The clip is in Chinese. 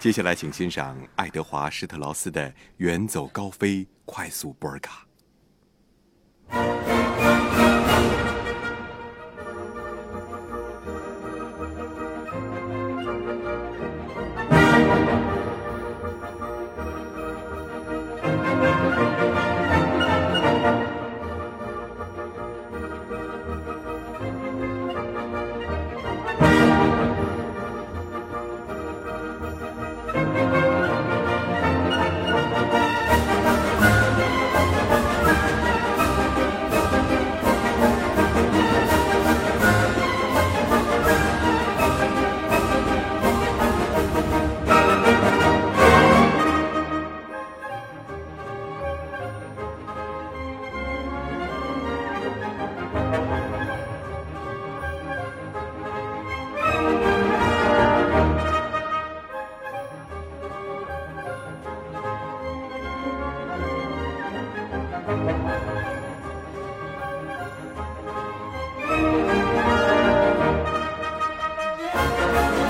接下来，请欣赏爱德华·施特劳斯的《远走高飞快速波尔卡》。Música